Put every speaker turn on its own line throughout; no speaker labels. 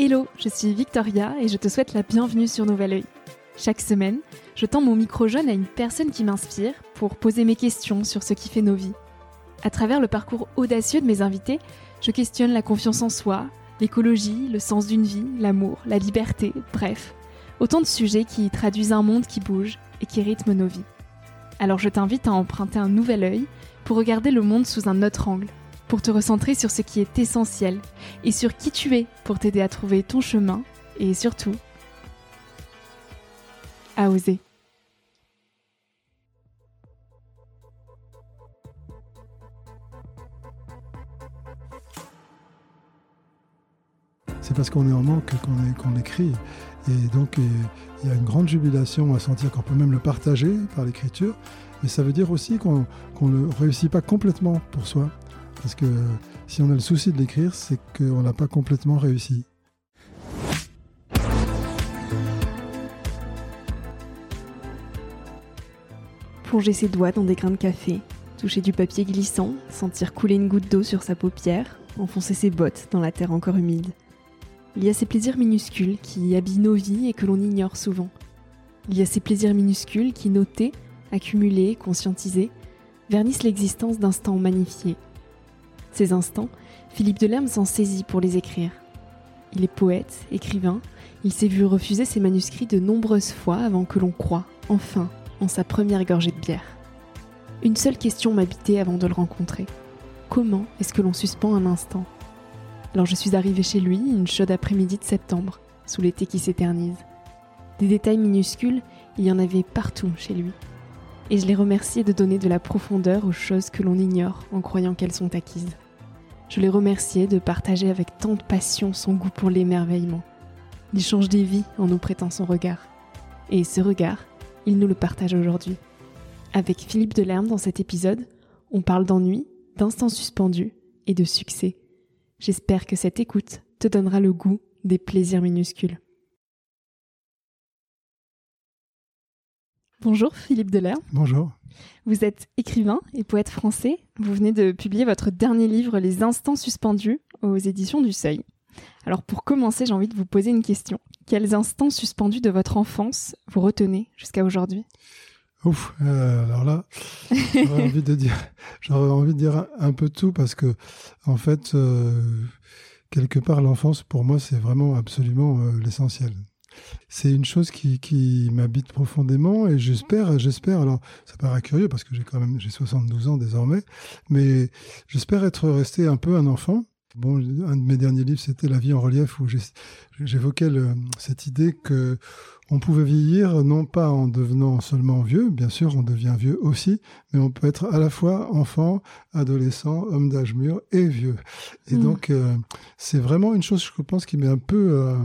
Hello, je suis Victoria et je te souhaite la bienvenue sur Nouvel Oeil. Chaque semaine, je tends mon micro jaune à une personne qui m'inspire pour poser mes questions sur ce qui fait nos vies. À travers le parcours audacieux de mes invités, je questionne la confiance en soi, l'écologie, le sens d'une vie, l'amour, la liberté, bref, autant de sujets qui traduisent un monde qui bouge et qui rythme nos vies. Alors je t'invite à emprunter un nouvel œil pour regarder le monde sous un autre angle pour te recentrer sur ce qui est essentiel et sur qui tu es pour t'aider à trouver ton chemin et surtout à oser.
C'est parce qu'on est en manque qu'on écrit. Et donc, il y a une grande jubilation à sentir qu'on peut même le partager par l'écriture. Mais ça veut dire aussi qu'on ne réussit pas complètement pour soi. Parce que si on a le souci de l'écrire, c'est qu'on n'a pas complètement réussi.
Plonger ses doigts dans des grains de café, toucher du papier glissant, sentir couler une goutte d'eau sur sa paupière, enfoncer ses bottes dans la terre encore humide. Il y a ces plaisirs minuscules qui habillent nos vies et que l'on ignore souvent. Il y a ces plaisirs minuscules qui, notés, accumulés, conscientisés, vernissent l'existence d'instants magnifiés ces instants, Philippe Delerme s'en saisit pour les écrire. Il est poète, écrivain, il s'est vu refuser ses manuscrits de nombreuses fois avant que l'on croie, enfin, en sa première gorgée de bière. Une seule question m'habitait avant de le rencontrer. Comment est-ce que l'on suspend un instant? Alors je suis arrivée chez lui une chaude après-midi de septembre, sous l'été qui s'éternise. Des détails minuscules, il y en avait partout chez lui. Et je l'ai remercié de donner de la profondeur aux choses que l'on ignore en croyant qu'elles sont acquises. Je l'ai remercié de partager avec tant de passion son goût pour l'émerveillement. Il change des vies en nous prêtant son regard. Et ce regard, il nous le partage aujourd'hui. Avec Philippe Delerme dans cet épisode, on parle d'ennui, d'instants suspendus et de succès. J'espère que cette écoute te donnera le goût des plaisirs minuscules. Bonjour Philippe Delerme.
Bonjour.
Vous êtes écrivain et poète français. Vous venez de publier votre dernier livre, Les Instants Suspendus, aux éditions du Seuil. Alors pour commencer, j'ai envie de vous poser une question. Quels instants suspendus de votre enfance vous retenez jusqu'à aujourd'hui?
Ouf, euh, alors là, j'aurais envie de dire, j'aurais envie de dire un, peu tout parce que, en fait, euh, quelque part, l'enfance pour moi, c'est vraiment absolument euh, l'essentiel c'est une chose qui, qui m'habite profondément et j'espère, j'espère, alors ça paraît curieux parce que j'ai quand même, j'ai 72 ans désormais, mais j'espère être resté un peu un enfant. Bon, un de mes derniers livres, c'était La vie en relief, où j'évoquais cette idée que on pouvait vieillir non pas en devenant seulement vieux, bien sûr, on devient vieux aussi, mais on peut être à la fois enfant, adolescent, homme d'âge mûr et vieux. Et mmh. donc, euh, c'est vraiment une chose, je pense, qui m'est un peu euh,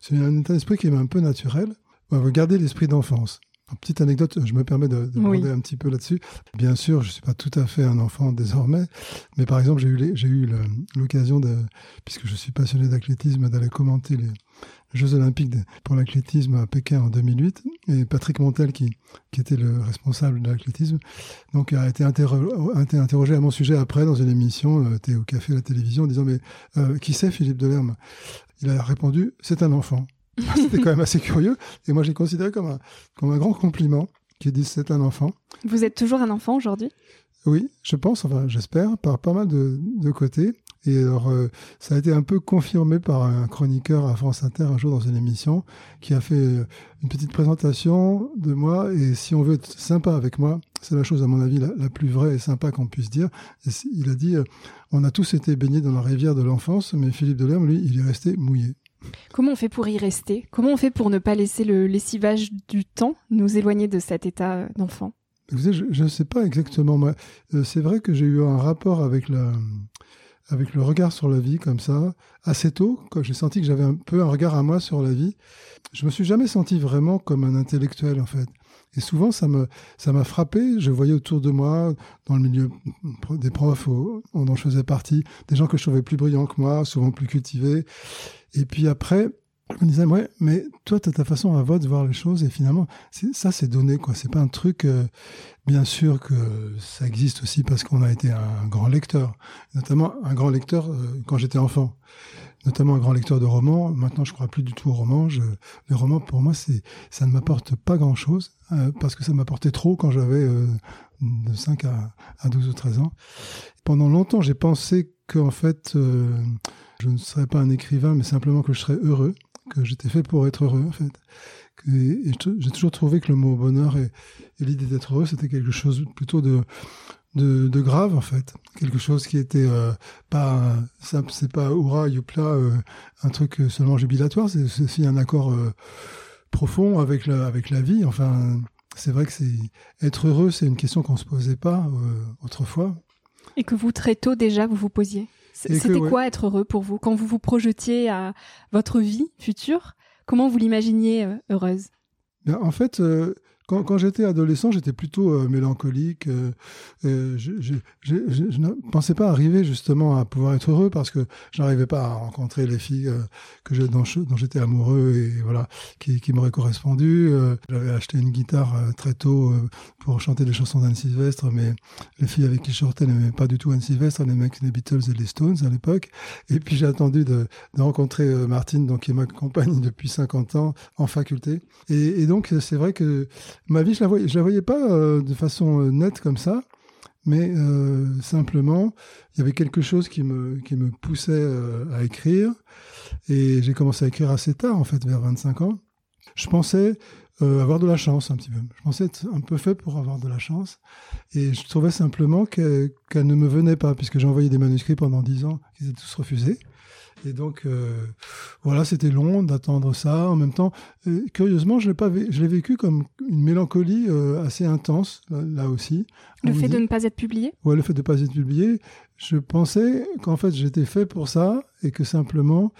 c'est un état d'esprit qui est un peu naturel. On va garder l'esprit d'enfance. petite anecdote, je me permets de, de un petit peu là-dessus. Bien sûr, je ne suis pas tout à fait un enfant désormais, mais par exemple, j'ai eu, j'ai eu l'occasion, de, puisque je suis passionné d'athlétisme, d'aller commenter les, Jeux olympiques pour l'athlétisme à Pékin en 2008 et Patrick Montel qui, qui était le responsable de l'athlétisme donc a été, interrogé à mon sujet après dans une émission euh, au café à la télévision en disant mais euh, qui c'est Philippe Delerme? Il a répondu c'est un enfant. C'était quand même assez curieux. Et moi j'ai considéré comme un, comme un grand compliment qu'il dise c'est un enfant.
Vous êtes toujours un enfant aujourd'hui?
Oui, je pense, enfin j'espère, par pas mal de, de côtés. Et alors, euh, ça a été un peu confirmé par un chroniqueur à France Inter un jour dans une émission qui a fait euh, une petite présentation de moi. Et si on veut être sympa avec moi, c'est la chose, à mon avis, la, plus vraie et sympa qu'on puisse dire. il a dit, euh, on a tous été baignés dans la rivière de l'enfance, mais Philippe Delerme, lui, il est resté mouillé.
Comment on fait pour y rester? Comment on fait pour ne pas laisser le lessivage du temps nous éloigner de cet état d'enfant?
Je ne sais pas exactement. C'est vrai que j'ai eu un rapport avec la, avec le regard sur la vie comme ça, assez tôt, quand j'ai senti que j'avais un peu un regard à moi sur la vie. Je me suis jamais senti vraiment comme un intellectuel en fait. Et souvent, ça me, ça m'a frappé. Je voyais autour de moi, dans le milieu des profs dont je faisais partie, des gens que je trouvais plus brillants que moi, souvent plus cultivés. Et puis après, je me disais, ouais, mais toi, tu as ta façon à de voir les choses et finalement, ça, c'est donné, quoi. C'est pas un truc, euh, bien sûr que ça existe aussi parce qu'on a été un grand lecteur, notamment un grand lecteur euh, quand j'étais enfant. notamment un grand lecteur de romans. Maintenant, je crois plus du tout aux romans. Je, les romans, pour moi, c'est, ça ne m'apporte pas grand-chose, euh, parce que ça m'apportait trop quand j'avais euh, de 5 à, à 12 ou 13 ans. Pendant longtemps, j'ai pensé qu'en fait, euh, je ne serais pas un écrivain, mais simplement que je serais heureux, que j'étais fait pour être heureux, en fait. J'ai toujours trouvé que le mot bonheur et, l'idée d'être heureux, c'était quelque chose plutôt de de, grave en fait, quelque chose qui était euh, pas simple, c'est pas hurrah youpla, euh, un truc seulement jubilatoire, c'est aussi un accord euh, profond avec la avec la vie. Enfin, c'est vrai que c'est être heureux, c'est une question qu'on se posait pas autrefois.
Et que vous très tôt déjà vous vous posiez? C'était ouais. quoi être heureux pour vous quand vous vous projetiez à votre vie future? Comment vous l'imaginiez euh, heureuse?
Ben, En fait quand, j'étais adolescent, j'étais plutôt euh, mélancolique. Euh, euh, je, ne pensais pas arriver justement à pouvoir être heureux parce que je n'arrivais pas à rencontrer les filles que dont, j'étais amoureux et voilà qui, m'auraient correspondu. J'avais acheté une guitare très tôt pour chanter des chansons d'Anne Sylvestre, mais les filles avec qui je sortais n'aimaient pas du tout Anne Sylvestre, elles aimaient les Beatles et les Stones à l'époque. Et puis j'ai attendu de, rencontrer Martine, donc qui m'accompagne depuis 50 ans en faculté. Et donc c'est vrai que ma vie, je la voyais, la voyais pas euh, de façon euh, nette comme ça, mais euh, simplement, il y avait quelque chose qui me, qui me poussait à écrire. Et j'ai commencé à écrire assez tard, en fait, vers 25 ans. Je pensais avoir de la chance un petit peu. Je pensais être un peu fait pour avoir de la chance. Et je trouvais simplement qu'elle qu ne me venait pas, puisque j'ai envoyé des manuscrits pendant 10 ans, qu'ils étaient tous refusés. Et donc, euh, voilà, c'était long d'attendre ça. En même temps, euh, curieusement, je l'ai vécu comme une mélancolie euh, assez intense, là, là aussi.
Le fait dit, de ne pas être publié?
Ouais, le fait de ne pas être publié. Je pensais qu'en fait, j'étais fait pour ça et que simplement,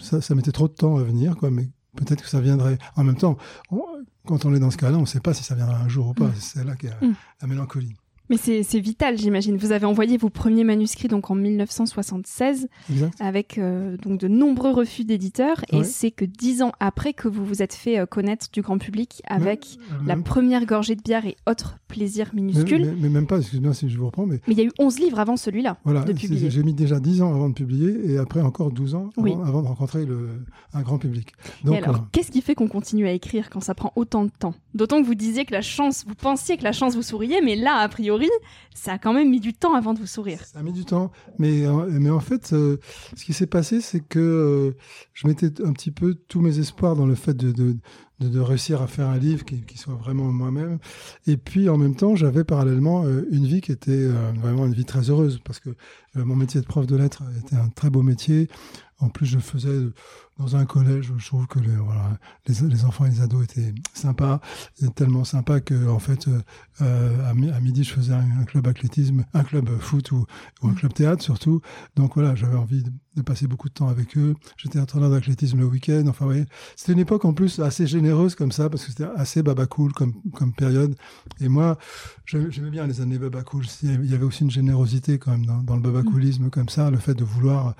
ça, ça mettait trop de temps à venir, quoi. Mais peut-être que ça viendrait. En même temps, on, quand on est dans ce cas-là, on ne sait pas si ça viendra un jour ou pas. Mmh. C'est là a mmh. la mélancolie.
Mais c'est vital, j'imagine. Vous avez envoyé vos premiers manuscrits donc en 1976,
exact.
avec euh, donc de nombreux refus d'éditeurs, ouais. et c'est que dix ans après que vous vous êtes fait euh, connaître du grand public avec
même,
la
même...
première gorgée de bière et autres plaisirs minuscules.
Mais, mais, mais même pas, excusez-moi si je vous reprends, mais
mais il y a eu 11 livres avant celui-là
voilà. J'ai mis déjà 10 ans avant de publier et après encore 12 ans avant,
oui.
avant de rencontrer le, un grand public.
Donc, et alors, euh... qu'est-ce qui fait qu'on continue à écrire quand ça prend autant de temps? D'autant que vous disiez que la chance, vous pensiez que la chance vous souriait, mais là, a priori, ça a quand même mis du temps avant de vous sourire.
Ça a mis du temps, mais, mais en fait, euh, ce qui s'est passé, c'est que euh, je mettais un petit peu tous mes espoirs dans le fait de, de, réussir à faire un livre qui, soit vraiment moi-même. Et puis, en même temps, j'avais parallèlement euh, une vie qui était euh, vraiment une vie très heureuse, parce que euh, mon métier de prof de lettres était un très beau métier. En plus, je faisais dans un collège je trouve que les, voilà, les, les, enfants et les ados étaient sympas, tellement sympas que en fait euh, à, midi je faisais un, un, club athlétisme, un club foot ou, ou un club théâtre surtout. Donc voilà, j'avais envie de, de, passer beaucoup de temps avec eux. J'étais entraîneur d'athlétisme le week-end. Enfin voyez, c'était une époque en plus assez généreuse comme ça parce que c'était assez baba cool comme comme période. Et moi, j'aimais bien les années baba cool. Il y avait aussi une générosité quand même dans, dans le baba coolisme mmh. comme ça, le fait de vouloir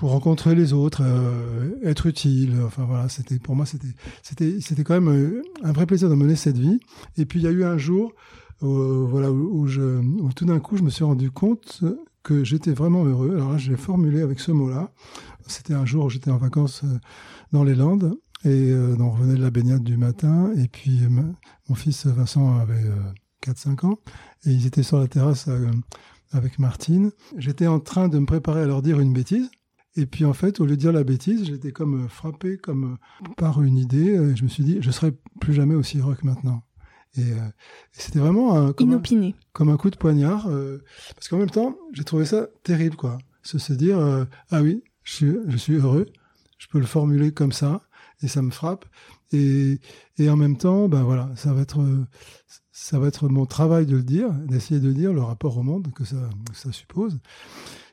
rencontrer les autres, euh, être utile. Enfin voilà, c'était pour moi c'était c'était c'était quand même euh, un vrai plaisir de mener cette vie. Et puis il y a eu un jour, euh, voilà où, tout d'un coup je me suis rendu compte que j'étais vraiment heureux. Alors là, je l'ai formulé avec ce mot-là. C'était un jour où j'étais en vacances dans les Landes et euh, on revenait de la baignade du matin et puis mon fils Vincent avait 4-5 ans et ils étaient sur la terrasse avec Martine. J'étais en train de me préparer à leur dire une bêtise. Et puis en fait, au lieu de dire la bêtise, j'étais comme frappé comme par une idée. Et je me suis dit, je serai plus jamais aussi que maintenant. Et, euh, c'était vraiment un,
comme, Inopiné.
Un, comme un coup de poignard, euh, parce qu'en même temps, j'ai trouvé ça terrible, quoi. Se, se dire, euh, ah oui, je suis, je suis heureux, je peux le formuler comme ça, et ça me frappe. Et, et en même temps, ben voilà, ça va être, ça va être mon travail de le dire, d'essayer de dire le rapport au monde que ça, que ça suppose.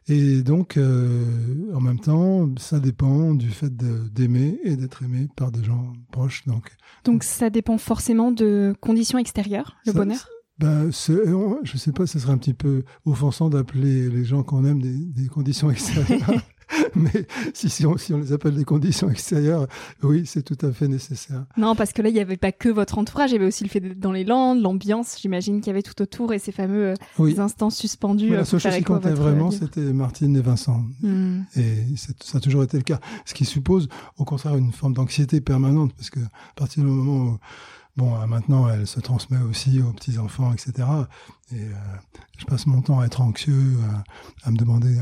Et donc, euh, en même temps, ça dépend du fait d'aimer et d'être aimé par des gens proches. Donc,
donc ça dépend forcément de conditions extérieures, le
ça,
bonheur?
ben, Je sais pas, ce serait un petit peu offensant d'appeler les gens qu'on aime des, des, conditions extérieures. Mais si, si, on, si on les appelle des conditions extérieures, oui, c'est tout à fait nécessaire.
Non, parce que là, il n'y avait pas que votre entourage, il y avait aussi le fait d'être dans les Landes, l'ambiance, j'imagine qu'il y avait tout autour et ces fameux euh, instants suspendus.
la seule chose qui comptait vraiment, c'était Martine et Vincent. Hmm. Et ça a toujours été le cas. Ce qui suppose, au contraire, une forme d'anxiété permanente, parce que à partir du moment où Bon, euh, maintenant, elle se transmet aussi aux petits-enfants, etc. Et euh, je passe mon temps à être anxieux, euh, à, me demander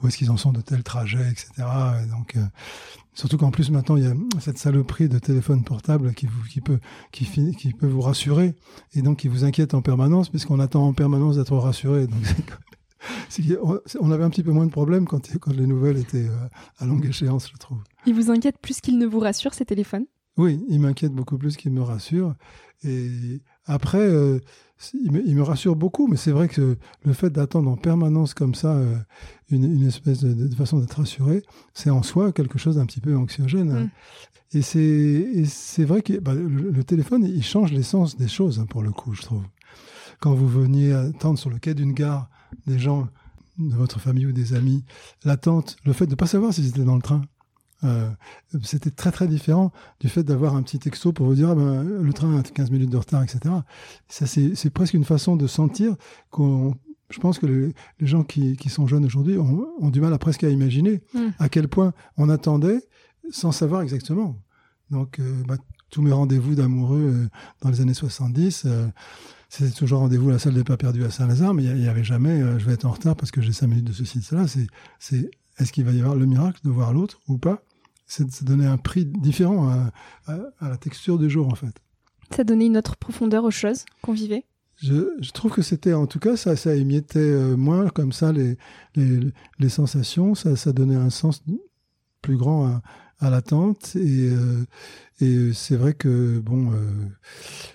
où est-ce qu'ils en sont de tels trajets, etc. donc, surtout qu'en plus, maintenant, il y a cette saloperie de téléphone portable qui, peut, qui, peut vous rassurer et donc qui vous inquiète en permanence, puisqu'on attend en permanence d'être rassuré. On avait un petit peu moins de problèmes quand, quand les nouvelles étaient à longue échéance, je trouve.
Il vous inquiète plus qu'il ne vous rassure, ces téléphones?
Oui, il m'inquiète beaucoup plus qu'il me rassure. Et après, euh, il, me, rassure beaucoup, mais c'est vrai que le fait d'attendre en permanence comme ça euh, une, espèce de, façon d'être rassuré, c'est en soi quelque chose d'un petit peu anxiogène. Mm. Et c'est vrai que bah, le, téléphone, il change l'essence des choses, hein, pour le coup, je trouve. Quand vous veniez attendre sur le quai d'une gare des gens de votre famille ou des amis, l'attente, le fait de ne pas savoir s'ils étaient dans le train, euh, c'était très très différent du fait d'avoir un petit texto pour vous dire ah ben, le train a 15 minutes de retard, etc. Ça c'est presque une façon de sentir qu'on je pense que les, gens qui, qui, sont jeunes aujourd'hui ont, ont, du mal à presque à imaginer mm. à quel point on attendait sans savoir exactement. Donc, euh, bah, tous mes rendez-vous d'amoureux euh, dans les années 70, c'était toujours rendez-vous à la salle des pas perdus à Saint-Lazare, mais il n'y avait jamais je vais être en retard parce que j'ai 5 minutes de ceci, de cela. C'est est-ce qu'il va y avoir le miracle de voir l'autre ou pas? C'est donner un prix différent à, la texture du jour, en fait.
Ça donnait une autre profondeur aux choses qu'on vivait?
Je, trouve que c'était, en tout cas, ça, ça émiettait euh, moins comme ça les, les, sensations, ça, ça, donnait un sens plus grand à, à l'attente. Et, euh, et c'est vrai que, bon, euh,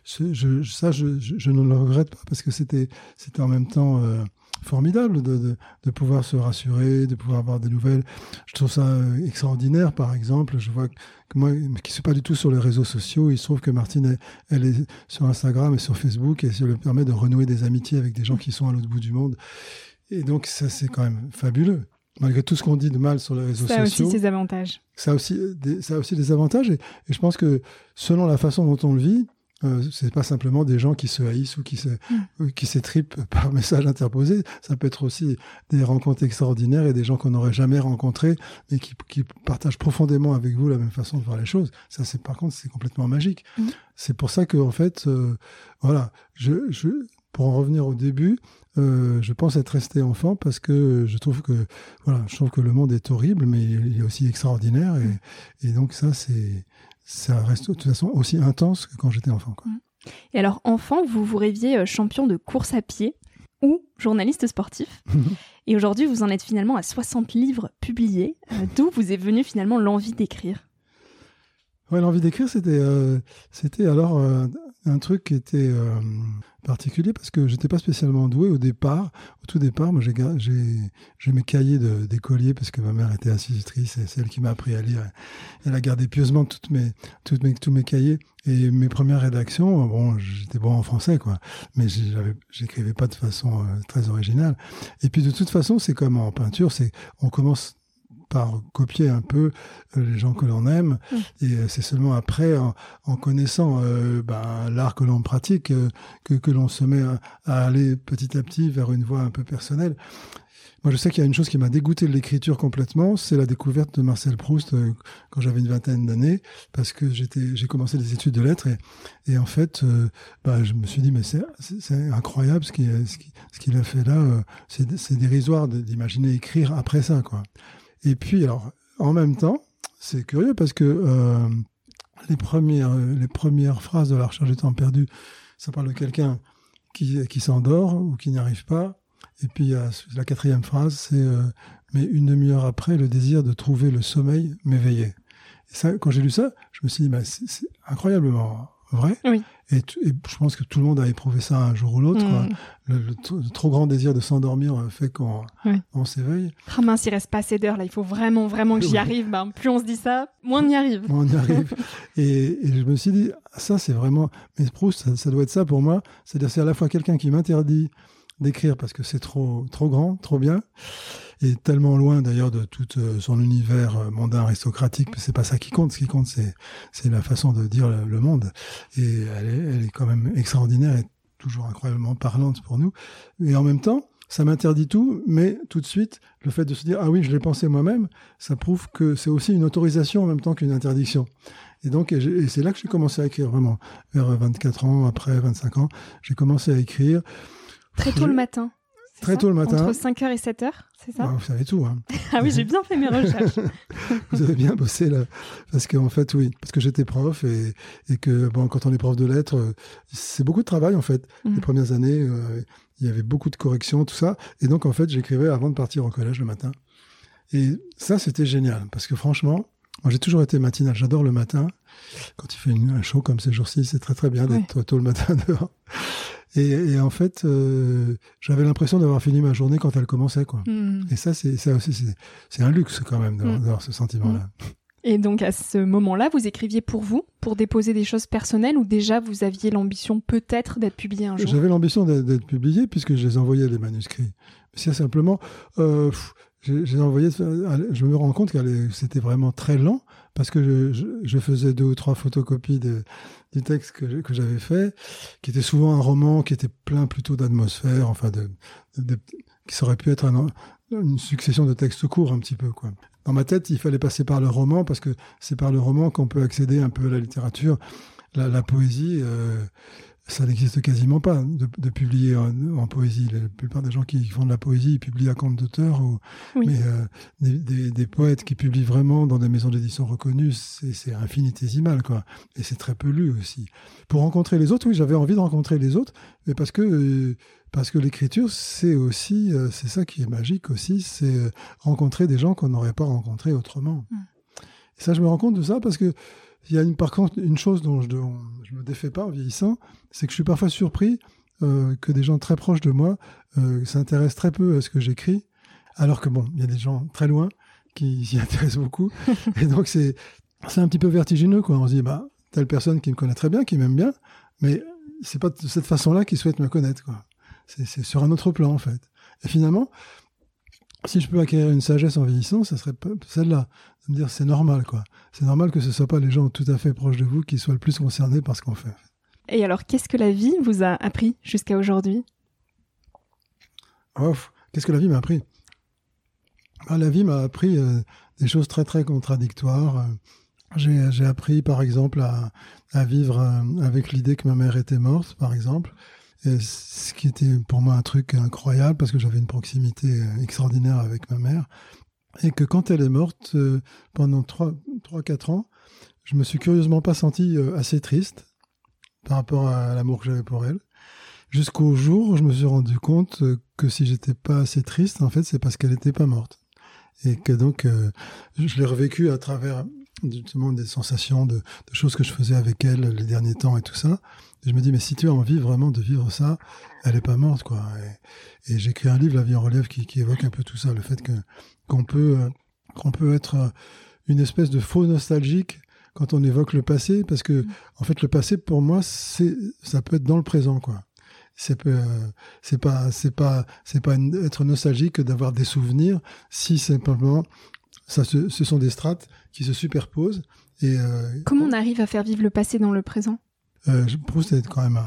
je, ça, je, je, ne le regrette pas parce que c'était en même temps formidable de, de, pouvoir se rassurer, de pouvoir avoir des nouvelles. Je trouve ça euh, extraordinaire, par exemple. Je vois que moi, qui ne suis pas du tout sur les réseaux sociaux, il se trouve que Martine, elle, est sur Instagram et sur Facebook et ça lui permet de renouer des amitiés avec des gens qui sont à l'autre bout du monde. Et donc, ça, c'est quand même fabuleux. Malgré tout ce qu'on dit de mal sur les réseaux sociaux. Ça a
aussi ses avantages.
Ça a aussi des, ça a aussi des avantages. et je pense que selon la façon dont on le vit, euh, c'est pas simplement des gens qui se haïssent ou qui se, mm. qui s'étripent par message interposé. Ça peut être aussi des rencontres extraordinaires et des gens qu'on n'aurait jamais rencontrés, mais qui, qui, partagent profondément avec vous la même façon de voir les choses. Ça, c'est par contre, c'est complètement magique. Mm. C'est pour ça que, en fait, euh, voilà, je, je, pour en revenir au début, euh, je pense être resté enfant parce que je trouve que, voilà, je trouve que le monde est horrible, mais il est aussi extraordinaire. Et, et donc ça, c'est ça reste de toute façon aussi intense que quand j'étais enfant. Mm.
Et alors, enfant, vous vous rêviez euh, champion de course à pied ou journaliste sportif. Et aujourd'hui, vous en êtes finalement à 60 livres publiés. Euh, d'où vous est venue finalement l'envie d'écrire?
Ouais, l'envie d'écrire, c'était, euh, c'était alors un truc qui était particulier parce que j'étais pas spécialement doué au départ. Au tout départ, moi, j'ai, mes cahiers d'écolier parce que ma mère était institutrice et c'est elle qui m'a appris à lire. Elle a gardé pieusement toutes mes, toutes mes, tous mes cahiers et mes premières rédactions. Bon, j'étais bon en français, quoi, mais j'écrivais pas de façon euh, très originale. Et puis de toute façon, c'est comme en peinture, c'est on commence par copier un peu euh, les gens que l'on aime. Mm. Et euh, c'est seulement après, en, connaissant euh, ben, l'art que l'on pratique, que, que l'on se met à, aller petit à petit vers une voie un peu personnelle. Moi, je sais qu'il y a une chose qui m'a dégoûté de l'écriture complètement, c'est la découverte de Marcel Proust quand j'avais une vingtaine d'années, parce que j'étais, j'ai commencé des études de lettres et, et en fait, ben, je me suis dit mais c'est, incroyable ce qu'il, ce qu'il a fait là, c'est, c'est dérisoire d'imaginer écrire après ça, quoi. Et puis, alors, en même temps, c'est curieux parce que euh, les, premières, les premières phrases de la recherche du temps perdu, ça parle de quelqu'un qui, s'endort ou qui n'y arrive pas. Et puis, la quatrième phrase, c'est euh, Mais une demi-heure après, le désir de trouver le sommeil m'éveillait. Et ça, quand j'ai lu ça, je me suis dit, c'est incroyablement vrai.
Oui.
Et, je pense que tout le monde a éprouvé ça un jour ou l'autre. Mm. Le, trop grand désir de s'endormir euh, fait qu'on on s'éveille.
Ah mince, il reste pas assez d'heures là. Il faut vraiment, vraiment que j'y arrive. Ben, plus on se dit ça, moins on y arrive.
Moins on y arrive. et, je me suis dit, ça c'est vraiment. Mais Proust, ça, doit être ça pour moi. C'est-à-dire, c'est à la fois quelqu'un qui m'interdit d'écrire parce que c'est trop, trop grand, trop bien. Est tellement loin d'ailleurs de tout son univers mondain aristocratique. C'est pas ça qui compte. Ce qui compte, c'est c'est la façon de dire le, monde. Et elle est, elle est quand même extraordinaire et toujours incroyablement parlante pour nous. Et en même temps, ça m'interdit tout, mais tout de suite, le fait de se dire ah oui, je l'ai pensé moi-même, ça prouve que c'est aussi une autorisation en même temps qu'une interdiction. Et donc, et c'est là que j'ai commencé à écrire vraiment. Vers 24 ans, après 25 ans, j'ai commencé à écrire.
Très tôt le matin.
Très tôt le matin.
Entre 5h et 7h, c'est ça
bah, Vous savez tout. Hein.
ah oui, j'ai bien fait mes recherches.
vous avez bien bossé là. Parce qu'en fait, oui, parce que j'étais prof et, et, que bon, quand on est prof de lettres, euh, c'est beaucoup de travail en fait. Les mmh. premières années, euh, il y avait beaucoup de corrections, tout ça. Et donc, en fait, j'écrivais avant de partir au collège le matin. Et ça, c'était génial parce que franchement, moi, j'ai toujours été matinal. J'adore le matin. Quand il fait un chaud comme ces jours-ci, c'est très très bien d'être tôt le matin dehors. Et, en fait, euh, j'avais l'impression d'avoir fini ma journée quand elle commençait, quoi. Hmm. Et ça, c'est ça aussi, c'est un luxe quand même d'avoir hmm. ce sentiment-là. Hmm.
Et donc à ce moment-là, vous écriviez pour vous, pour déposer des choses personnelles, ou déjà vous aviez l'ambition peut-être d'être publié un jour?
J'avais l'ambition d'être publié puisque je les envoyais les manuscrits. C'est simplement, euh, j'ai envoyé. Je me rends compte que c'était vraiment très lent parce que je, faisais deux ou trois photocopies de, du texte que, que j'avais fait, qui était souvent un roman qui était plein plutôt d'atmosphère, enfin de, qui aurait pu être une succession de textes courts un petit peu quoi. Dans ma tête, il fallait passer par le roman parce que c'est par le roman qu'on peut accéder un peu à la littérature, la, la poésie. Euh, ça n'existe quasiment pas de, publier en, poésie. La plupart des gens qui font de la poésie, ils publient à compte d'auteur. Ou, Mais euh, des, des, poètes qui publient vraiment dans des maisons d'édition reconnues, c'est infinitésimal, quoi. Et c'est très peu lu aussi. Pour rencontrer les autres, oui, j'avais envie de rencontrer les autres, mais parce que euh, parce que l'écriture, c'est aussi, euh, c'est ça qui est magique aussi, c'est rencontrer des gens qu'on n'aurait pas rencontrés autrement. Mm. Et ça, je me rends compte de ça parce que il y a une, par contre une chose dont je ne me défais pas en vieillissant, c'est que je suis parfois surpris euh, que des gens très proches de moi euh, s'intéressent très peu à ce que j'écris, alors que bon, il y a des gens très loin qui s'y intéressent beaucoup. et donc c'est c'est un petit peu vertigineux quoi. On se dit bah telle personne qui me connaît très bien, qui m'aime bien, mais c'est pas de cette façon-là qu'il souhaite me connaître quoi. C'est sur un autre plan en fait. Et finalement, si je peux acquérir une sagesse en vieillissant, ça serait celle-là. De me dire, c'est normal, quoi. C'est normal que ce ne soient pas les gens tout à fait proches de vous qui soient le plus concernés par ce qu'on fait.
Et alors, qu'est-ce que la vie vous a appris jusqu'à aujourd'hui?
Oh, Qu'est-ce que la vie m'a appris? Bah, La vie m'a appris euh, des choses très, très contradictoires. J'ai appris, par exemple, à, à vivre euh, avec l'idée que ma mère était morte, par exemple ce qui était pour moi un truc incroyable parce que j'avais une proximité euh, extraordinaire avec ma mère. Et que quand elle est morte, euh, pendant 3-4 ans, je me suis curieusement pas senti euh, assez triste par rapport à l'amour que j'avais pour elle. Jusqu'au jour où je me suis rendu compte que si j'étais pas assez triste, en fait, c'est parce qu'elle n'était pas morte. Et que donc, je l'ai revécu à travers justement des sensations de, de, choses que je faisais avec elle les derniers temps et tout ça je me dis, mais si tu as envie vraiment de vivre ça, elle est pas morte, quoi. Et, j'ai écrit un livre, La vie en relief, qui, évoque un peu tout ça, le fait que qu'on peut euh, qu'on peut être euh, une espèce de faux nostalgique quand on évoque le passé, parce que mm. en fait, le passé pour moi, c'est ça peut être dans le présent, quoi. C'est euh, c'est pas c'est pas c'est pas être nostalgique d'avoir des souvenirs, si simplement ça ce sont des strates qui se superposent. Et
comment on arrive à faire vivre le passé dans le présent?
Euh, Proust est quand même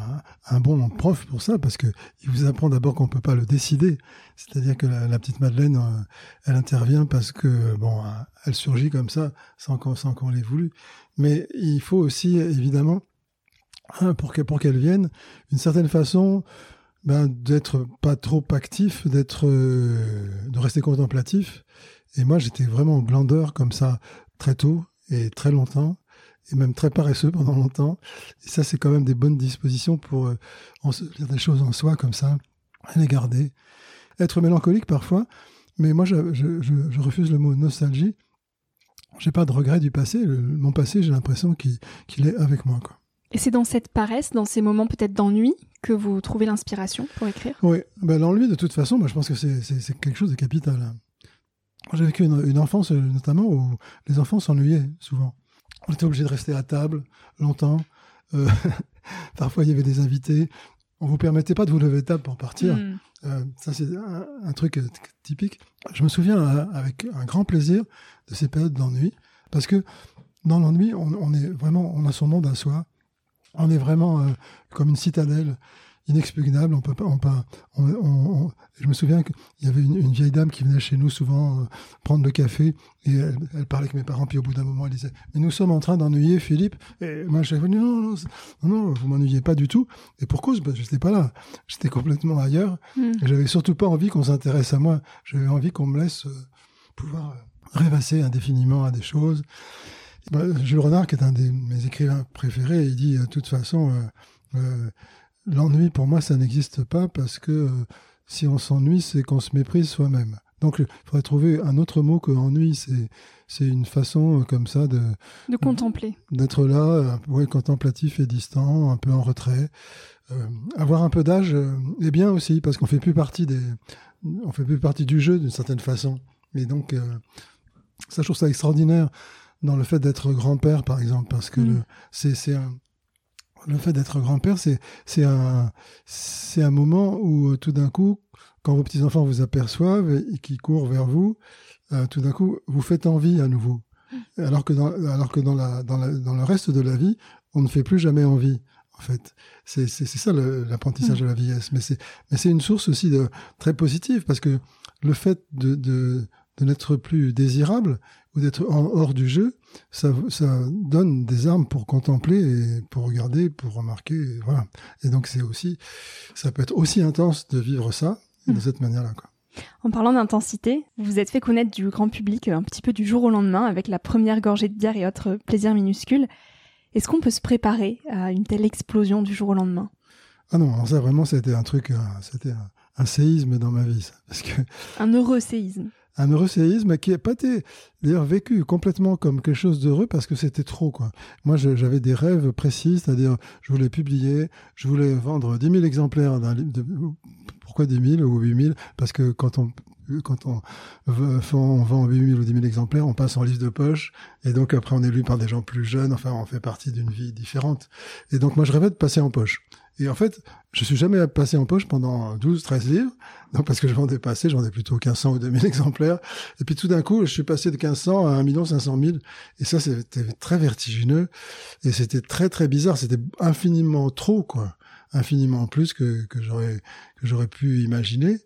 un, bon prof pour ça, parce que il vous apprend d'abord qu'on peut pas le décider. C'est-à-dire que la, petite Madeleine, euh, elle intervient parce que bon, euh, elle surgit comme ça, sans qu'on sans qu'on l'ait voulu. Mais il faut aussi, évidemment, hein, pour pour qu'elle vienne, une certaine façon, ben, d'être pas trop actif, d'être, euh, de rester contemplatif. Et moi, j'étais vraiment glandeur comme ça très tôt et très longtemps et même très paresseux pendant longtemps. Et ça, c'est quand même des bonnes dispositions pour euh, dire des choses en soi comme ça, les garder. Être mélancolique parfois, mais moi, je, je, je, refuse le mot nostalgie. J'ai pas de regret du passé. mon passé, j'ai l'impression qu'il est avec moi. Quoi.
Et c'est dans cette paresse, dans ces moments peut-être d'ennui, que vous trouvez l'inspiration pour écrire?
Oui, ben, l'ennui, de toute façon, moi, je pense que c'est quelque chose de capital. Hein. J'ai vécu une, une, enfance, notamment, où les enfants s'ennuyaient souvent on était obligé de rester à table longtemps. Euh, parfois, il y avait des invités. on vous permettait pas de vous lever de table pour partir.
Hmm.
Euh, ça, c'est un, un truc euh, typique. Je me souviens euh, avec un grand plaisir de ces périodes d'ennui, parce que dans l'ennui, on, on est vraiment, on a son monde à soi. On est vraiment euh, comme une citadelle inexpugnable. On peut pas, on, peut- on, on- on- je me souviens qu'il y avait une, une vieille dame qui venait chez nous souvent euh, prendre le café et elle, elle parlait avec mes parents. Puis au bout d'un moment, elle disait "Mais nous sommes en train d'ennuyer Philippe." Et moi, je disais "Non, non, non, non, vous m'ennuyez pas du tout." Et pour cause, parce que j'étais pas là. J'étais complètement ailleurs.
Hmm.
Et J'avais surtout pas envie qu'on s'intéresse à moi. J'avais envie qu'on me laisse euh, pouvoir euh, rêvasser indéfiniment à des choses. Bah, Jules Renard, qui est un de mes écrivains préférés, il dit de toute façon, euh, l'ennui pour moi, ça n'existe pas parce que euh, si on s'ennuie, c'est qu'on se méprise soi-même. Donc il faudrait trouver un autre mot que ennui. C'est c'est une façon euh, comme ça de
De contempler.
d'être là, euh, ouais, contemplatif et distant, un peu en retrait. Avoir un peu d'âge est bien aussi parce qu'on fait plus partie des, on fait plus partie du jeu d'une certaine façon. Et donc, ça, je trouve ça extraordinaire dans le fait d'être grand-père, par exemple, parce que
Mm.
c'est, c'est un, le fait d'être grand-père, c'est, c'est un, c'est un moment où euh, tout d'un coup, quand vos petits enfants vous aperçoivent et, qui courent vers vous, euh, tout d'un coup, vous faites envie à nouveau. Alors que dans, alors que dans la, dans la, dans le reste de la vie, on ne fait plus jamais envie. En fait, c'est, ça l'apprentissage de la vieillesse. Mais c'est, mais c'est une source aussi de, très positive parce que le fait de, de, de n'être plus désirable ou d'être hors du jeu, ça, ça donne des armes pour contempler et pour regarder, pour remarquer. Et voilà. Et donc c'est aussi, ça peut être aussi intense de vivre ça de
Mm.
cette manière-là.
En parlant d'intensité, vous vous êtes fait connaître du grand public euh, un petit peu du jour au lendemain avec la première gorgée de bière et autres plaisirs minuscules. Est-ce qu'on peut se préparer à une telle explosion du jour au lendemain?
Ah non, alors ça vraiment, c'était un truc, euh, c'était un, un séisme dans ma vie, ça. parce que
Un heureux séisme.
Un heureux séisme qui n'a pas été vécu complètement comme quelque chose d'heureux parce que c'était trop quoi. Moi j'avais des rêves précis, c'est-à-dire je voulais publier, je voulais vendre 10 000 exemplaires d'un livre. Pourquoi 10 000 ou 8 000 Parce que quand on quand on, on vend 8 000 ou 10 000 exemplaires, on passe en livre de poche et donc après on est lu par des gens plus jeunes. Enfin on fait partie d'une vie différente. Et donc moi je rêvais de passer en poche. Et en fait, je suis jamais passé en poche pendant 12, 13 livres. Donc, parce que je vendais pas assez, j'en ai plutôt 1500 ou 2000 exemplaires. Et puis, tout d'un coup, je suis passé de 1500 à 1 500 000. Et ça, c'était très vertigineux. Et c'était très, très bizarre. C'était infiniment trop, quoi. Infiniment plus que, j'aurais, que j'aurais pu imaginer.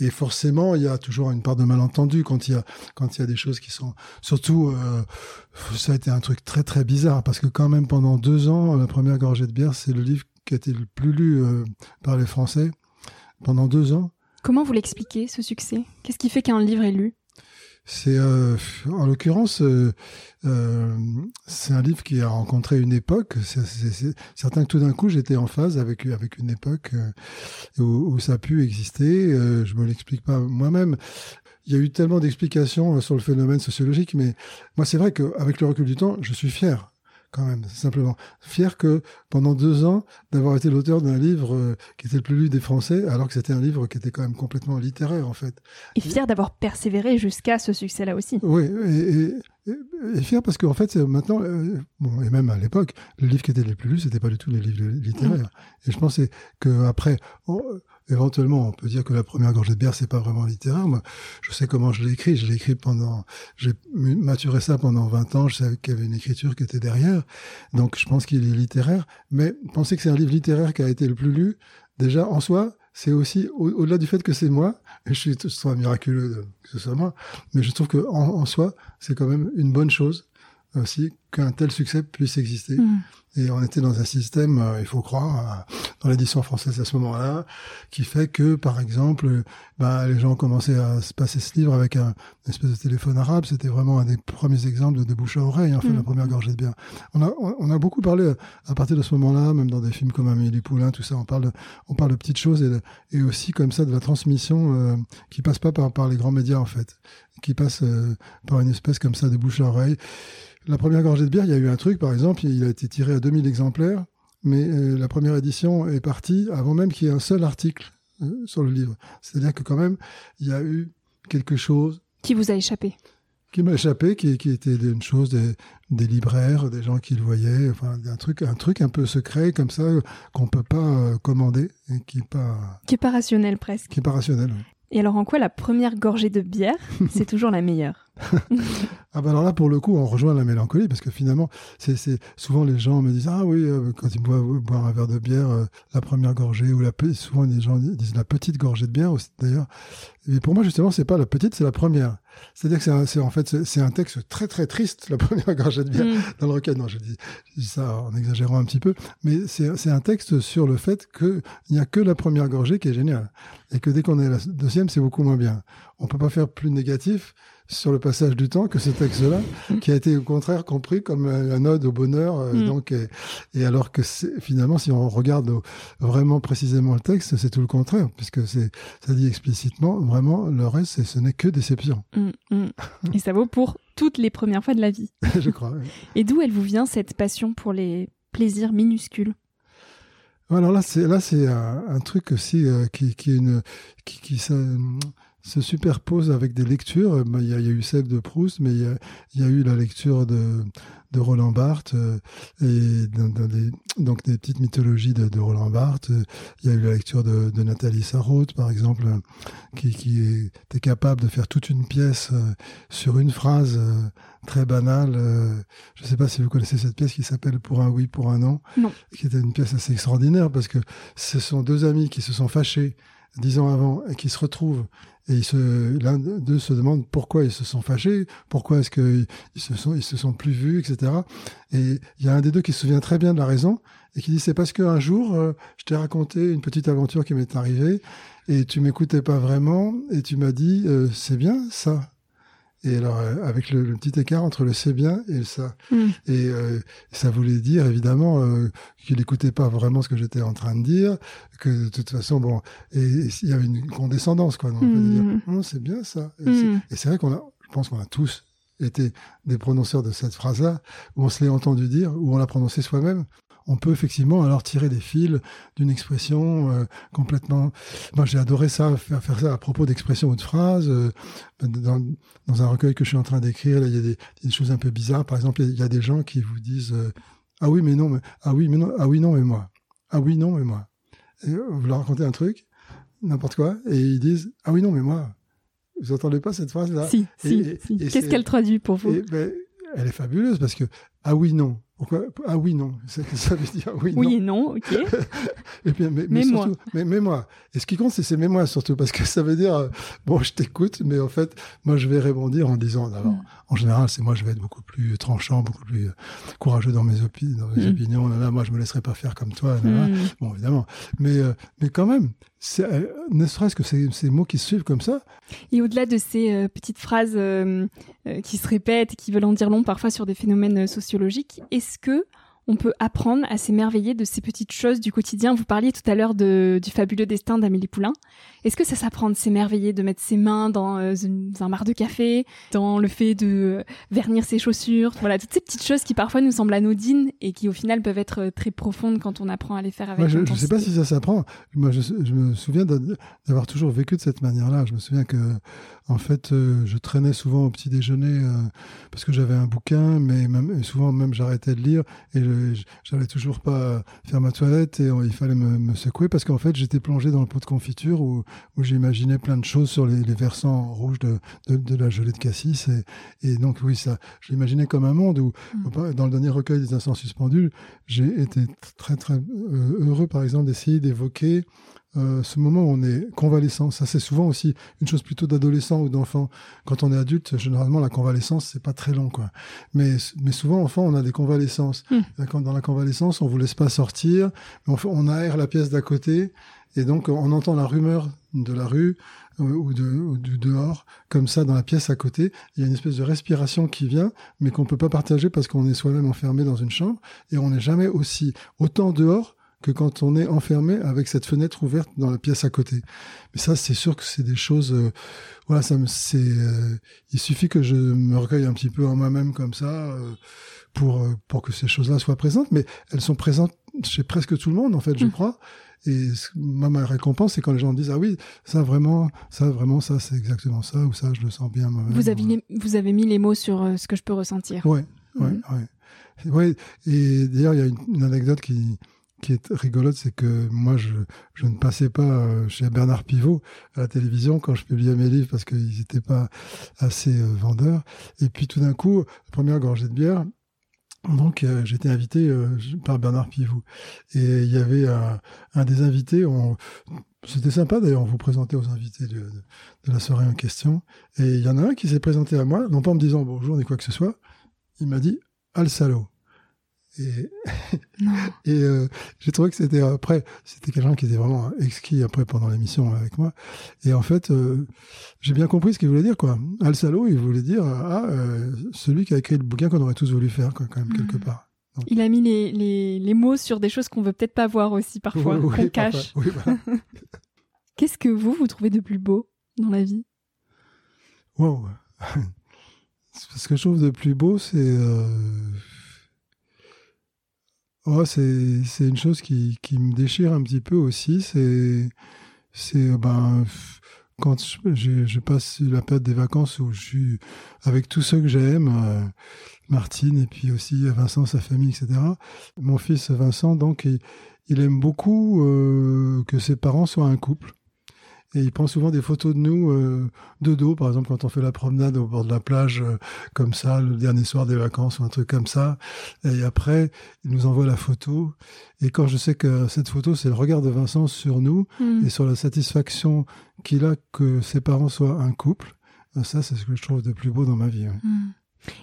Et forcément, il y a toujours une part de malentendu quand il y a, quand il y a des choses qui sont, surtout, euh, ça a été un truc très, très bizarre parce que quand même pendant deux ans, la première gorgée de bière, c'est le livre qui a été le plus lu euh, par les Français pendant deux ans.
Comment vous l'expliquez, ce succès? Qu'est-ce qui fait qu'un livre est lu?
C'est, euh, en l'occurrence, euh, euh, c'est un livre qui a rencontré une époque. C'est, certain que tout d'un coup, j'étais en phase avec avec une époque euh, où, où ça a pu exister. Euh, je me l'explique pas moi-même. Il y a eu tellement d'explications euh, sur le phénomène sociologique, mais moi, c'est vrai qu'avec le recul du temps, je suis fier quand même, simplement. Fier que pendant deux ans, d'avoir été l'auteur d'un livre euh, qui était le plus lu des Français, alors que c'était un livre qui était quand même complètement littéraire, en fait.
Et fier d'avoir persévéré jusqu'à ce succès-là aussi.
Oui, et, et, et- et fier parce qu'en fait, maintenant, euh, bon, et même à l'époque, les livres qui étaient les plus lus, c'était pas du tout les livres littéraires. Et je pensais que après, on- éventuellement, on peut dire que la première gorgée de bière, c'est pas vraiment littéraire. Moi, je sais comment je l'ai écrit. Je l'ai écrit pendant, j'ai maturé ça pendant 20 ans. Je savais qu'il y avait une écriture qui était derrière. Donc, je pense qu'il est littéraire. Mais penser que c'est un livre littéraire qui a été le plus lu, déjà, en soi, c'est aussi, au- au-delà du fait que c'est moi, et je suis je miraculeux de- que ce soit moi, mais je trouve que en, soi, c'est quand même une bonne chose aussi qu'un tel succès puisse exister.
Mm.
Et on était dans un système, euh, il faut croire, euh, dans l'édition française à ce moment-là, qui fait que, par exemple, euh, bah, les gens commençaient à se passer ce livre avec un une espèce de téléphone arabe. C'était vraiment un des premiers exemples de, de bouche à oreille, en fait,
Mm.
la première gorgée de bière. On a, on, on a beaucoup parlé euh, à partir de ce moment-là, même dans des films comme Amélie Poulain, tout ça, on parle de, on parle de petites choses et, de- et aussi comme ça de la transmission euh, qui passe pas par, par les grands médias, en fait, qui passe par une espèce comme ça de bouche à oreille. La première gorgée de bière, il y a eu un truc, par exemple, il a été tiré à 2000 exemplaires, mais euh, la première édition est partie avant même qu'il y ait un seul article euh, sur le livre. C'est-à-dire que quand même, il y a eu quelque chose
Qui vous a échappé
qui m'a échappé, qui, qui était une chose des, des libraires, des gens qui le voyaient, enfin un truc, un truc un peu secret comme ça qu'on peut pas euh, commander et qui est pas
qui est pas rationnel presque.
Qui est pas rationnel. Oui.
Et alors en quoi la première gorgée de bière, c'est toujours la meilleure?
Ah bah alors là pour le coup on rejoint la mélancolie parce que finalement c'est souvent les gens me disent ah oui euh, quand ils boivent boire un verre de bière euh, la première gorgée ou la souvent les gens disent la petite gorgée de bière aussi d'ailleurs. Et pour moi justement c'est pas la petite c'est la première c'est-à-dire que c'est en fait c'est un texte très très triste la première gorgée de bière mm. dans le recueil non je dis, je dis, ça en exagérant un petit peu mais c'est un texte sur le fait qu'il n'y a que la première gorgée qui est géniale. Et que dès qu'on est la deuxième c'est beaucoup moins bien. On peut pas faire plus négatif sur le passage du temps que ce texte-là, qui a été au contraire compris comme un ode au bonheur. Euh, mm. Donc, et, alors que finalement, si on regarde vraiment précisément le texte, c'est tout le contraire, puisque c'est ça dit explicitement vraiment le reste, ce n'est que déception.
Mm, mm. Et ça vaut pour toutes les premières fois de la vie.
Je crois.
Et d'où elle vous vient cette passion pour les plaisirs minuscules?
Alors là, c'est là, c'est un, truc aussi euh, qui, qui, une, qui, qui ça, se superpose avec des lectures. Il y, a, eu celle de Proust, mais il y a, eu la lecture de, de Roland Barthes euh, et donc des petites mythologies de, Roland Barthes. Il y a eu la lecture de, Nathalie Sarraute, par exemple, qui, qui, était capable de faire toute une pièce euh, sur une phrase euh, très banale. Je ne sais pas si vous connaissez cette pièce qui s'appelle Pour un oui, pour un non,
non,
qui était une pièce assez extraordinaire parce que ce sont deux amis qui se sont fâchés dix ans avant et qui se retrouvent et l'un d'eux se demande pourquoi ils se sont fâchés, pourquoi est-ce qu'ils se sont, ils se sont plus vus, etc. Et il y a un des deux qui se souvient très bien de la raison et qui dit c'est parce qu'un jour euh, je t'ai raconté une petite aventure qui m'est arrivée et tu m'écoutais pas vraiment et tu m'as dit euh, c'est bien ça et alors, euh, avec le, petit écart entre le c'est bien et le ça. Hmm. Et euh, ça voulait dire, évidemment, euh, qu'il n'écoutait pas vraiment ce que j'étais en train de dire, que de toute façon, bon, et il y avait une condescendance, quoi. Donc, hmm. dire, c'est bien ça. Et hmm. c'est vrai qu'on a, je pense qu'on a tous été des prononceurs de cette phrase-là, où on se l'est entendu dire, où on l'a prononcé soi-même on peut effectivement alors tirer des fils d'une expression euh, complètement. Moi, j'ai adoré ça, faire, faire ça à propos d'expressions ou de phrases. Euh, dans, un recueil que je suis en train d'écrire, il y a des, choses un peu bizarres. Par exemple, il y a des gens qui vous disent euh, ah oui mais non mais ah oui mais non ah oui non mais moi ah oui non mais moi. Et vous leur racontez un truc n'importe quoi et ils disent ah oui non mais moi. Vous entendez pas cette phrase là
Si, si. Qu'est-ce qu'elle traduit pour vous?
Ben, Elle est fabuleuse parce que ah oui non pourquoi Ah oui, non. Ça, ça veut dire oui,
oui et non, ok.
et puis, mais, mais, surtout, mais, mais, moi. Et ce qui compte, c'est ces moi surtout, parce que ça veut dire, euh, bon, je t'écoute, mais en fait, moi, je vais rebondir en disant, d'abord, mm. en général, c'est moi, je vais être beaucoup plus tranchant, beaucoup plus euh, courageux dans mes, dans mes mm. opinions. Là, moi, je me laisserai pas faire comme toi. Mm. Bon, évidemment. Mais, euh, mais quand même, euh, ne serait-ce que ces, ces, mots qui se suivent comme ça.
Et au-delà de ces euh, petites phrases euh, qui se répètent et qui veulent en dire long parfois sur des phénomènes sociologiques, est-ce que on peut apprendre à s'émerveiller de ces petites choses du quotidien. Vous parliez tout à l'heure du fabuleux destin d'Amélie Poulain. Est-ce que ça s'apprend de s'émerveiller, de mettre ses mains dans euh, un mar de café, dans le fait de vernir ses chaussures, voilà, toutes ces petites choses qui parfois nous semblent anodines et qui au final peuvent être euh, très profondes quand on apprend à les faire avec
Je ne sais pas si ça s'apprend. Moi, je, me souviens d'avoir toujours vécu de cette manière-là. Je me souviens que, en fait, euh, je traînais souvent au petit déjeuner parce que j'avais un bouquin, mais même, souvent même j'arrêtais de lire et je, j'allais toujours pas faire ma toilette et il fallait me, secouer parce qu'en fait j'étais plongé dans le pot de confiture où, où j'imaginais plein de choses sur les, versants rouges de, de, la gelée de cassis et, et, donc oui ça je l'imaginais comme un monde où mm. dans le dernier recueil des instants suspendus j'ai été très très euh, heureux par exemple d'essayer d'évoquer euh, ce moment où on est convalescent. Ça, c'est souvent aussi une chose plutôt d'adolescent ou d'enfant. Quand on est adulte, généralement, la convalescence, c'est pas très long, quoi. Mais, mais souvent, enfant, on a des convalescences. Hmm. Dans la convalescence, on vous laisse pas sortir, on, on aère la pièce d'à côté, et donc, on entend la rumeur de la rue euh, ou, de, ou du dehors, comme ça, dans la pièce à côté. Il y a une espèce de respiration qui vient, mais qu'on peut pas partager parce qu'on est soi-même enfermé dans une chambre, et on n'est jamais aussi autant dehors que quand on est enfermé avec cette fenêtre ouverte dans la pièce à côté. Mais ça, c'est sûr que c'est des choses. Euh, voilà, ça me, c'est. Euh, il suffit que je me recueille un petit peu en moi-même comme ça euh, pour pour que ces choses-là soient présentes. Mais elles sont présentes chez presque tout le monde, en fait, je mmh. crois. Et moi, ma récompense, c'est quand les gens disent ah oui, ça vraiment, ça vraiment, ça c'est exactement ça ou ça, je le sens bien.
Vous avez vous avez mis les mots sur euh, ce que je peux ressentir.
Ouais, ouais, ouais. ouais. Et d'ailleurs, il y a une, anecdote qui qui est rigolote, c'est que moi, je, ne passais pas euh, chez Bernard Pivot à la télévision quand je publiais mes livres parce qu'ils n'étaient pas assez euh, vendeurs. Et puis tout d'un coup, la première gorgée de bière, donc euh, j'étais invité euh, par Bernard Pivot et il y avait un, des invités. C'était sympa d'ailleurs, on vous présentait aux invités de, la soirée en question. Et il y en a un qui s'est présenté à moi, non pas en me disant bonjour ni quoi que ce soit. Il m'a dit Al Salo. Et, et euh, j'ai trouvé que c'était après, c'était quelqu'un qui était vraiment exquis après pendant l'émission avec moi. Et en fait, euh, j'ai bien compris ce qu'il voulait dire quoi. Al Salo, il voulait dire ah euh, celui qui a écrit le bouquin qu'on aurait tous voulu faire quoi, quand même quelque mm. part.
Il a mis les, les, les mots sur des choses qu'on veut peut-être pas voir aussi parfois, qu'on cache. Qu'est-ce que vous vous trouvez de plus beau dans la vie?
Wow. Ce que je trouve de plus beau, c'est Oh, c'est une chose qui, qui, me déchire un petit peu aussi. C'est ben, quand je, passe la période des vacances où je suis avec tous ceux que j'aime, euh, Martine et puis aussi Vincent, sa famille, etc. Mon fils Vincent, donc, il, il aime beaucoup euh, que ses parents soient un couple. Et il prend souvent des photos de nous euh, de dos, par exemple quand on fait la promenade au bord de la plage, euh, comme ça, le dernier soir des vacances ou un truc comme ça. Et après, il nous envoie la photo. Et quand je sais que cette photo, c'est le regard de Vincent sur nous hmm. et sur la satisfaction qu'il a que ses parents soient un couple, euh, ça, c'est ce que je trouve de plus beau dans ma vie. Hmm.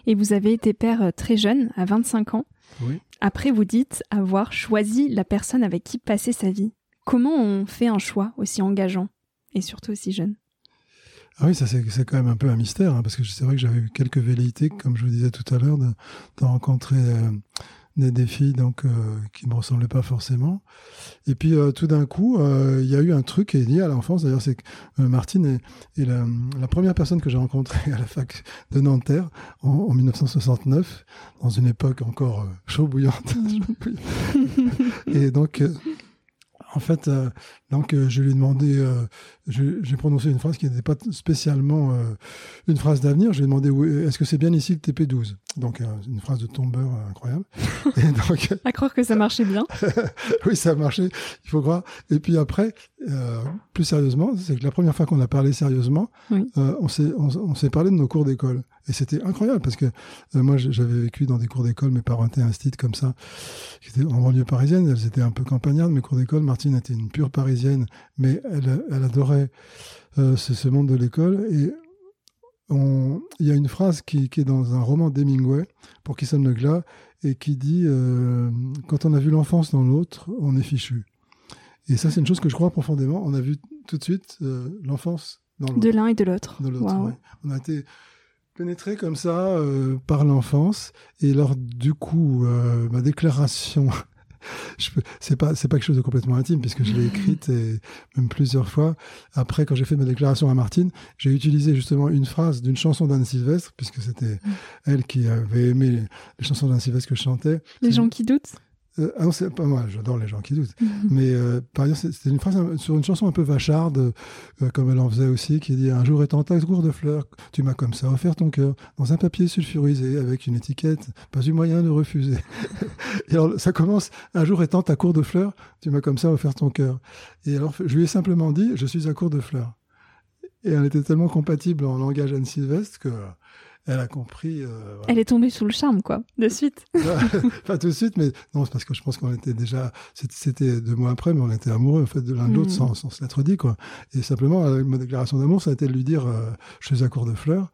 Et vous avez été père très jeune, à 25 ans.
Oui.
Après, vous dites avoir choisi la personne avec qui passer sa vie. Comment on fait un choix aussi engageant? Et surtout aussi jeune.
Ah oui, ça c'est quand même un peu un mystère, hein, parce que c'est vrai que j'avais eu quelques velléités, comme je vous disais tout à l'heure, de, rencontrer euh, des, filles donc, euh, qui me ressemblaient pas forcément. Et puis euh, tout d'un coup, il y a eu un truc qui est lié à l'enfance, d'ailleurs c'est que Martine est, la, première personne que j'ai rencontrée à la fac de Nanterre en, en 1969, dans une époque encore chaud bouillante. et donc en fait, euh, donc euh, je lui ai demandé, euh, j'ai prononcé une phrase qui n'était pas spécialement une phrase d'avenir. Je lui ai demandé est-ce que c'est bien ici le TP12 Donc une phrase de tombeur incroyable.
Et donc, à croire que ça marchait bien.
oui, ça a marché, il faut croire. Et puis après, plus sérieusement, c'est que la première fois qu'on a parlé sérieusement, on s'est on s'est parlé de nos cours d'école. Et c'était incroyable parce que euh, moi, j'avais vécu dans des cours d'école, mes parents étaient instituts comme ça, qui étaient en banlieue parisienne. Elles étaient un peu campagnardes, mes cours d'école. Martine était une pure parisienne, mais elle, elle adorait euh, ce, monde de l'école. Et il y a une phrase qui, qui est dans un roman d'Hemingway, pour qui sonne le glas, et qui dit euh, Quand on a vu l'enfance dans l'autre, on est fichu. Et ça, c'est une chose que je crois profondément. On a vu tout de suite l'enfance dans l'autre.
De l'un et de l'autre.
De l'autre, On a été pénétré comme ça euh, par l'enfance. Et lors du coup euh, ma déclaration c'est pas c'est pas quelque chose de complètement intime puisque je l'ai écrite et même plusieurs fois. Après quand j'ai fait ma déclaration à Martine j'ai utilisé justement une phrase d'une chanson d'Anne Sylvestre puisque c'était mm. elle qui avait aimé les chansons d'Anne Sylvestre que je chantais.
Les gens qui doutent
euh, ah non, c'est pas moi, j'adore les gens qui doutent. Mhm. Mais euh, par exemple, c'était une phrase sur une chanson un peu vacharde, euh, comme elle en faisait aussi, qui dit Un jour étant ta cour de fleurs, tu m'as comme ça offert ton cœur, dans un papier sulfurisé, avec une étiquette, pas eu moyen de refuser. et alors, ça commence Un jour étant ta cour de fleurs, tu m'as comme ça offert ton cœur. Et alors, je lui ai simplement dit Je suis à cour de fleurs. Et elle était tellement compatible en langage Anne Sylvestre que elle a compris. Euh,
elle est tombée sous le charme, quoi, de suite.
pas tout de suite, mais non, c'est parce que je pense qu'on était déjà, c'était deux mois après, mais on était amoureux en fait de l'un de l'autre mm. sans, sans se l'être dit, quoi. Et simplement, ma déclaration d'amour, ça a été de lui dire, euh, je suis à court de fleurs.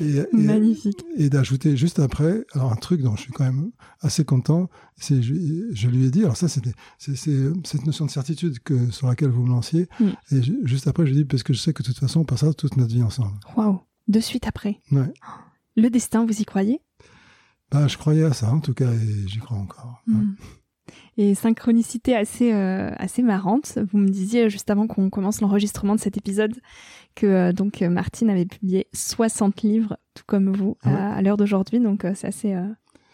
Et, Magnifique.
Et d'ajouter juste après, alors un truc dont je suis quand même assez content, c'est je, lui ai dit, alors ça c'était c'est cette notion de certitude que sur laquelle vous me lanciez, mm. et juste après, je lui ai dit parce que je sais que de toute façon on passera toute notre vie ensemble.
Waouh. De suite après.
Ouais.
Le destin, vous y croyez?
Bah, Je croyais à ça en tout cas et j'y crois encore.
Hmm. Et synchronicité assez, euh, assez marrante. Vous me disiez juste avant qu'on commence l'enregistrement de cet épisode que euh, donc Martine avait publié 60 livres, tout comme vous, ah à, l'heure d'aujourd'hui. Donc euh, c'est assez,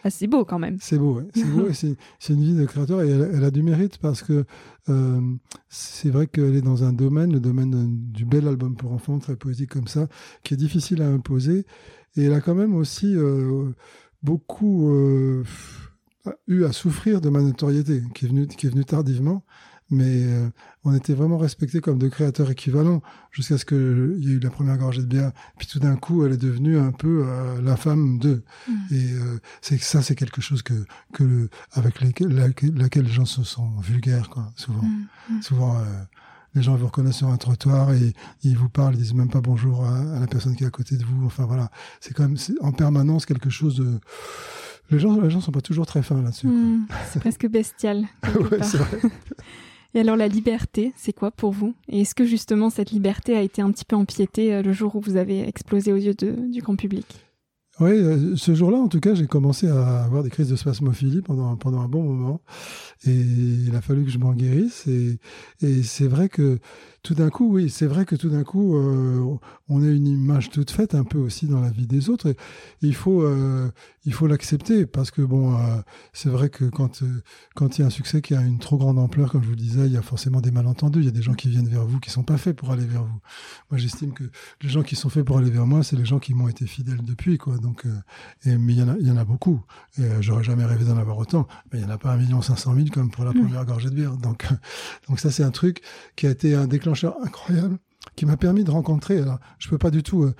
c'est beau quand même.
C'est beau, c'est beau c'est une vie de créateur et elle, a du mérite parce que euh, c'est vrai qu'elle est dans un domaine, le domaine du bel album pour enfants, très poétique comme ça, qui est difficile à imposer. Et elle a quand même aussi euh, beaucoup euh, eu à souffrir de ma notoriété, qui est venue, qui est venue tardivement mais euh, on était vraiment respectés comme deux créateurs équivalents jusqu'à ce qu'il y ait eu la première gorgée de bière. Puis tout d'un coup, elle est devenue un peu la femme d'eux. Mm. Et c'est ça, c'est quelque chose que, que avec laquelle, laquelle les gens se sont vulgaires, quoi, souvent. Mm. Mm. Souvent, les gens vous reconnaissent sur un trottoir et ils vous parlent, ils disent même pas bonjour à, la personne qui est à côté de vous. Enfin voilà, c'est quand même en permanence quelque chose de les gens, les gens sont pas toujours très fins là-dessus.
c'est presque bestial. ouais, c'est vrai. Et alors la liberté, c'est quoi pour vous? Et est-ce que justement cette liberté a été un petit peu empiétée euh, le jour où vous avez explosé aux yeux du grand public?
Oui, euh, ce jour-là, en tout cas, j'ai commencé à avoir des crises de spasmophilie pendant, pendant un bon moment. Et il a fallu que je m'en guérisse. Et, c'est vrai que tout d'un coup, oui, c'est vrai que tout d'un coup, euh, on a une image toute faite un peu aussi dans la vie des autres. Et il faut, euh, il faut l'accepter parce que bon, c'est vrai que quand quand il y a un succès qui a une trop grande ampleur, comme je vous disais, il y a forcément des malentendus. Il y a des gens qui viennent vers vous qui sont pas faits pour aller vers vous. Moi, j'estime que les gens qui sont faits pour aller vers moi, c'est les gens qui m'ont été fidèles depuis, quoi. Et, mais il y en a, il y en a beaucoup. Et j'aurais jamais rêvé d'en avoir autant. Mais il y en a pas un million cinq cent mille comme pour la première gorgée de bière. Donc, donc ça, c'est un truc qui a été un déclencheur incroyable qui m'a permis de rencontrer. Alors, je peux pas du tout euh,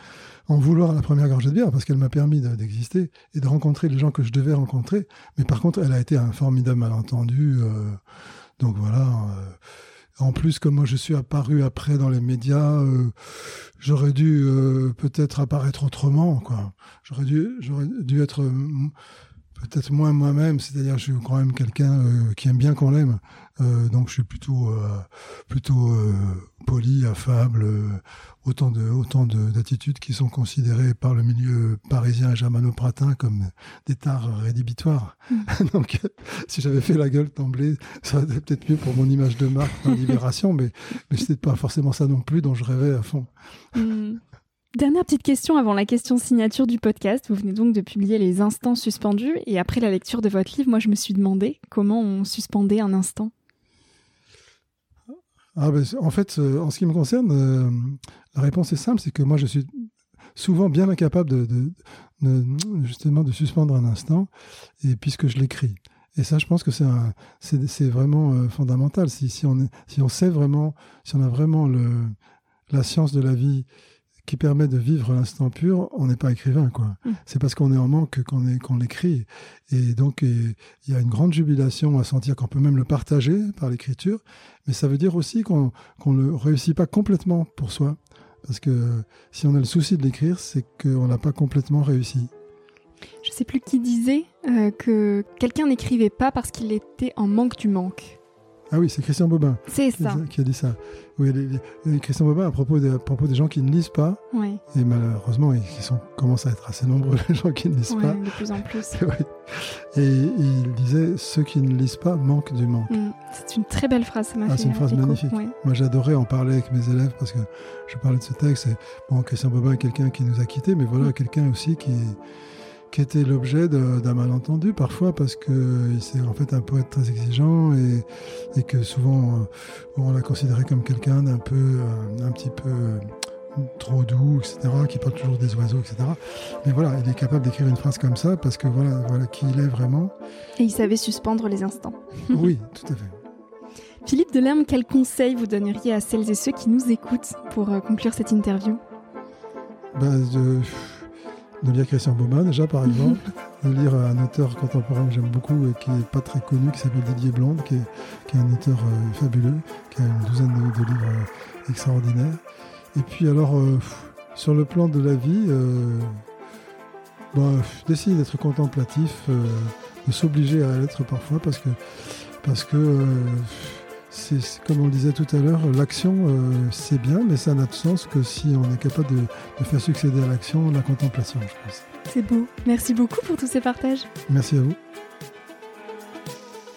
en vouloir la première gorgée de bière parce qu'elle m'a permis d'exister et de rencontrer les gens que je devais rencontrer. Mais par contre, elle a été un formidable malentendu. Euh, donc voilà. Euh, en plus, comme moi je suis apparu après dans les médias, j'aurais dû peut-être apparaître autrement. Quoi. J'aurais dû, j'aurais dû être peut-être moins moi-même, c'est-à-dire je suis quand même quelqu'un euh, qui aime bien qu'on l'aime, euh, donc je suis plutôt euh, plutôt poli, affable, autant de autant d'attitudes qui sont considérées par le milieu parisien et germano-pratin comme des tares rédhibitoires. Mm. donc si j'avais fait la gueule d'emblée, ça aurait été peut-être mieux pour mon image de marque en Libération, mais mais c'était pas forcément ça non plus dont je rêvais à fond.
Mm. Dernière petite question avant la question signature du podcast. Vous venez donc de publier Les Instants suspendus et après la lecture de votre livre, moi je me suis demandé comment on suspendait un instant.
Ah ben, en fait, euh, en ce qui me concerne, euh, la réponse est simple, c'est que moi je suis souvent bien incapable de, justement de suspendre un instant, et puisque je l'écris. Et ça, je pense que c'est vraiment euh, fondamental. Si, si, on si on sait vraiment, si on a vraiment le, la science de la vie qui permet de vivre l'instant pur, on n'est pas écrivain, quoi. Mm. C'est parce qu'on est en manque qu'on est qu'on l'écrit. Et donc, il y a une grande jubilation à sentir qu'on peut même le partager par l'écriture, mais ça veut dire aussi qu'on qu'on ne réussit pas complètement pour soi. Parce que si on a le souci de l'écrire, c'est qu'on n'a pas complètement réussi.
Je sais plus qui disait euh, que quelqu'un n'écrivait pas parce qu'il était en manque du manque.
Ah oui, c'est Christian Bobin.
C'est ça.
Qui a dit ça. Oui, Christian Bobin à propos, de, à propos des gens qui ne lisent pas.
Oui.
Et malheureusement, ils sont, commencent à être assez nombreux, les gens qui ne lisent
oui,
pas.
de plus en plus.
et, il disait ceux qui ne lisent pas manquent du manque. Mm.
C'est une très belle phrase, ça m'a
ah, C'est une phrase magnifique. Moi, j'adorais en parler avec mes élèves parce que je parlais de ce texte. Et, bon, Christian Bobin est quelqu'un qui nous a quittés, mais voilà, mm. quelqu'un aussi qui qui était l'objet d'un malentendu parfois parce que c'est en fait un poète très exigeant et, et que souvent euh, on l'a considéré comme quelqu'un d'un peu euh, un petit peu euh, trop doux, etc., qui parle toujours des oiseaux, etc. Mais voilà, il est capable d'écrire une phrase comme ça parce que voilà, voilà qui il est vraiment.
Et il savait suspendre les instants.
oui, tout à fait.
Philippe Delerme, quel conseil vous donneriez à celles et ceux qui nous écoutent pour conclure cette interview?
Ben, de de lire Christian Baumann déjà par exemple, de lire un auteur contemporain que j'aime beaucoup et qui n'est pas très connu, qui s'appelle Didier Blonde, qui est, un auteur euh, fabuleux, qui a une douzaine de, livres euh, extraordinaires. Et puis alors, euh, sur le plan de la vie, bah, d'essayer d'être contemplatif, de s'obliger à l'être parfois parce que, parce que c'est comme on le disait tout à l'heure, l'action euh, c'est bien, mais ça n'a de sens que si on est capable de, faire succéder à l'action la contemplation, je pense.
C'est beau. Merci beaucoup pour tous ces partages.
Merci à vous.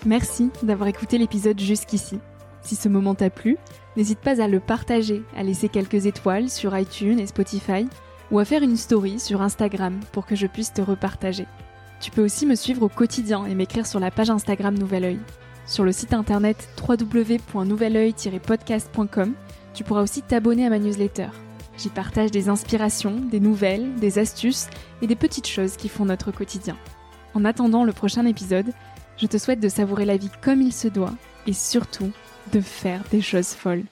Merci d'avoir écouté l'épisode jusqu'ici. Si ce moment t'a plu, n'hésite pas à le partager, à laisser quelques étoiles sur iTunes et Spotify, ou à faire une story sur Instagram pour que je puisse te repartager. Tu peux aussi me suivre au quotidien et m'écrire sur la page Instagram Nouvel Oeil. Sur le site internet www.nouveloeil-podcast.com, tu pourras aussi t'abonner à ma newsletter. J'y partage des inspirations, des nouvelles, des astuces et des petites choses qui font notre quotidien. En attendant le prochain épisode, je te souhaite de savourer la vie comme il se doit et surtout de faire des choses folles.